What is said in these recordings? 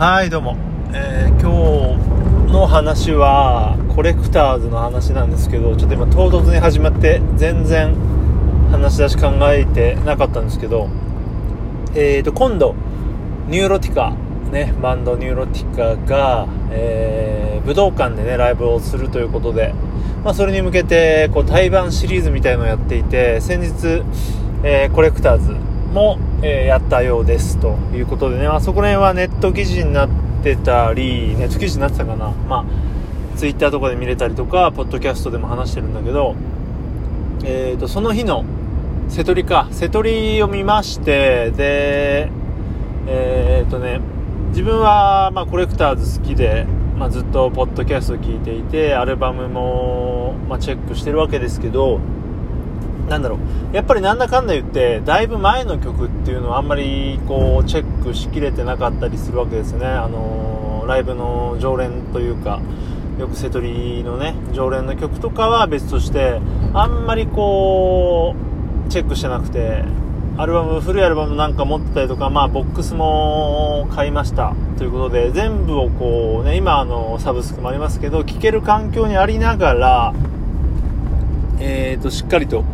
はいどうも、えー、今日の話はコレクターズの話なんですけどちょっと今唐突に始まって全然話し出し考えてなかったんですけどえーと今度ニューロティカねバンドニューロティカが、えー、武道館でねライブをするということでまあ、それに向けてこう対バンシリーズみたいのをやっていて先日、えー、コレクターズも、えー、やったようですということでね、あ、そこら辺はネット記事になってたり、ネット記事になってたかな、まあ、ツイッターとかで見れたりとか、ポッドキャストでも話してるんだけど、えーと、その日の瀬戸りか、瀬戸りを見まして、で、えーとね、自分は、まあ、コレクターズ好きで、まあ、ずっとポッドキャスト聞いていて、アルバムも、まあ、チェックしてるわけですけど、なんだろう、やっぱりなんだかんだ言って、だいぶ前の曲っていうのはあんまりこう、チェックしきれてなかったりするわけですね。あのー、ライブの常連というか、よく瀬戸りのね、常連の曲とかは別として、あんまりこう、チェックしてなくて、アルバム、古いアルバムなんか持ってたりとか、まあ、ボックスも買いましたということで、全部をこうね、今あの、サブスクもありますけど、聴ける環境にありながら、えーと、しっかりと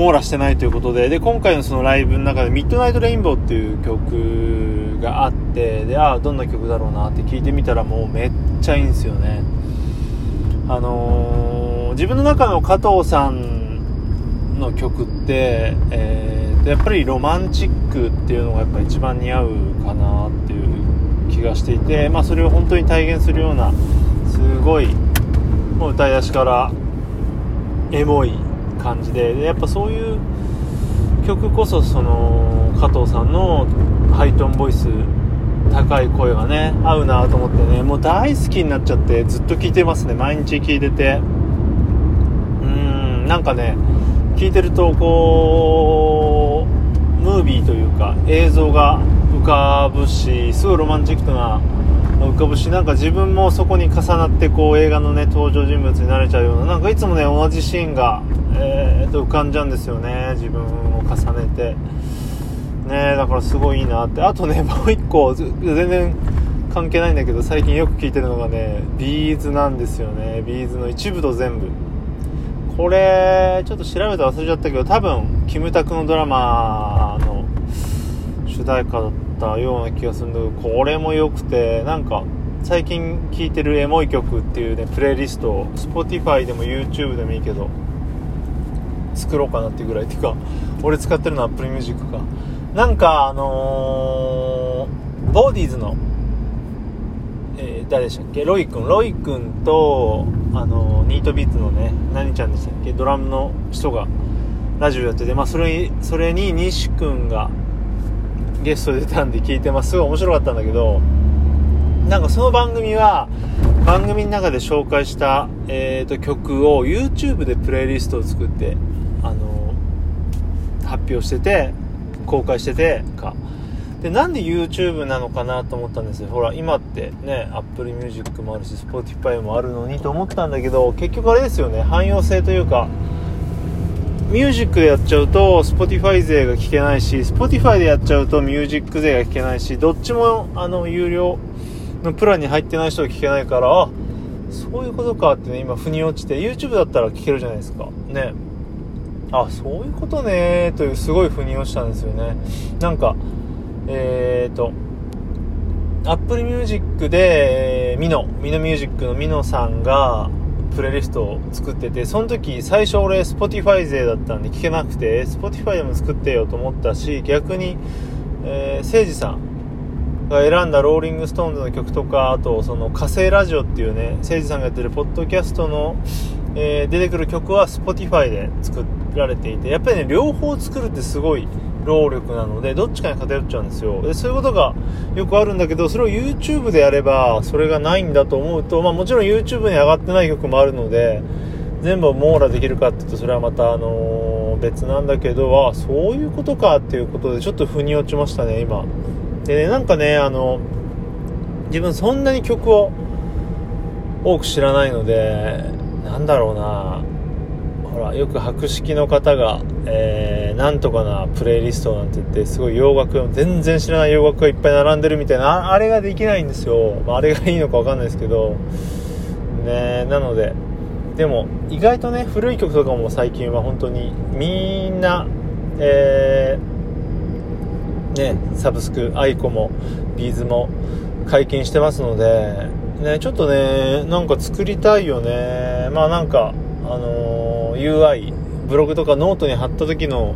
網羅してないということで、で、今回のそのライブの中でミッドナイトレインボーっていう曲があって、で、ああ、どんな曲だろうなって聞いてみたらもうめっちゃいいんですよね。あのー、自分の中の加藤さんの曲って、えー、やっぱりロマンチックっていうのがやっぱ一番似合うかなっていう気がしていて、まあそれを本当に体現するような、すごい、もう歌い出しからエモい感じで。でやっぱそういう曲こそその加藤さんのハイトーンボイス高い声がね合うなと思ってねもう大好きになっちゃってずっと聴いてますね毎日聴いてて。うんなんかね聴いてるとこうムービーというか映像が浮かぶしすごいロマンチックな浮かぶしなんか自分もそこに重なってこう映画のね登場人物になれちゃうようななんかいつもね同じシーンが、えー、と浮かんじゃうんですよね自分を重ねて。ねだからすごいいいなって。あとね もう一個全然関係ないんだけど最近よく聞いてるのがねビーズなんですよね。ビーズの一部と全部。これちょっと調べて忘れちゃったけど多分キムタクのドラマの主題歌だったような気がするんだけどこれも良くてなんか最近聴いてるエモい曲っていうねプレイリストを Spotify でも YouTube でもいいけど作ろうかなっていうぐらいっていうか俺使ってるのは Apple Music か。なんかあのー、ボーディーズの、えー、誰でしたっけ？ロイ君。ロイ君とあのー、ニートビーツのね何ちゃんでしたっけ？ドラムの人がラジオやってて、まあ、それそれに西君がゲスト出たんで聞いてます。すごい面白かったんだけどなんかその番組は番組の中で紹介した、えーと、曲を YouTube でプレイリストを作ってあの発表してて公開しててか。でなんで YouTube なのかなと思ったんですよ。ほら今ってね Apple Music もあるし Spotify もあるのにと思ったんだけど結局あれですよね。汎用性というかミュージックでやっちゃうと Spotify 税が聞けないし Spotify でやっちゃうとミュージック税が聞けないしどっちもあの有料のプランに入ってない人が聞けないからあそういうことかってね今腑に落ちて YouTube だったら聞けるじゃないですか。ね。あそういうことねというすごい腑に落ちたんですよね。なんかえっ、ー、と Apple Music で、えー、ミノ、ミノミュージックのミノさんが、プレイリストを作っててその時最初俺 Spotify 勢だったんで聞けなくて Spotify でも作ってよと思ったし逆に、えー、誠司さんが選んだローリングストーンズの曲とかあとその火星ラジオっていうね誠司さんがやってるポッドキャストの、えー、出てくる曲は Spotify で作られていてやっぱりね両方作るってすごい労力なのでどっちかに偏っちゃうんですよ。でそういうことがよくあるんだけどそれを YouTube でやればそれがないんだと思うと、まあ、もちろん YouTube に上がってない曲もあるので全部網羅できるかっていうとそれはまた、あのー、別なんだけどあそういうことかっていうことでちょっと腑に落ちましたね今。でねなんかねあの自分そんなに曲を多く知らないのでなんだろうな。ほらよく博識の方が、えー、なんとかなプレイリストなんて言ってすごい洋楽全然知らない洋楽がいっぱい並んでるみたいなあれができないんですよ、まあ、あれがいいのか分かんないですけど。ねなのででも意外とね古い曲とかも最近は本当にみんなえー、ねサブスク aiko も B'z も解禁してますのでねちょっとねなんか作りたいよね。まあなんかあのー、UI ブログとかノートに貼った時の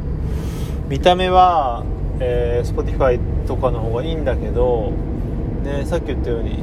見た目は、えー、Spotify とかの方がいいんだけど、ね、さっき言ったように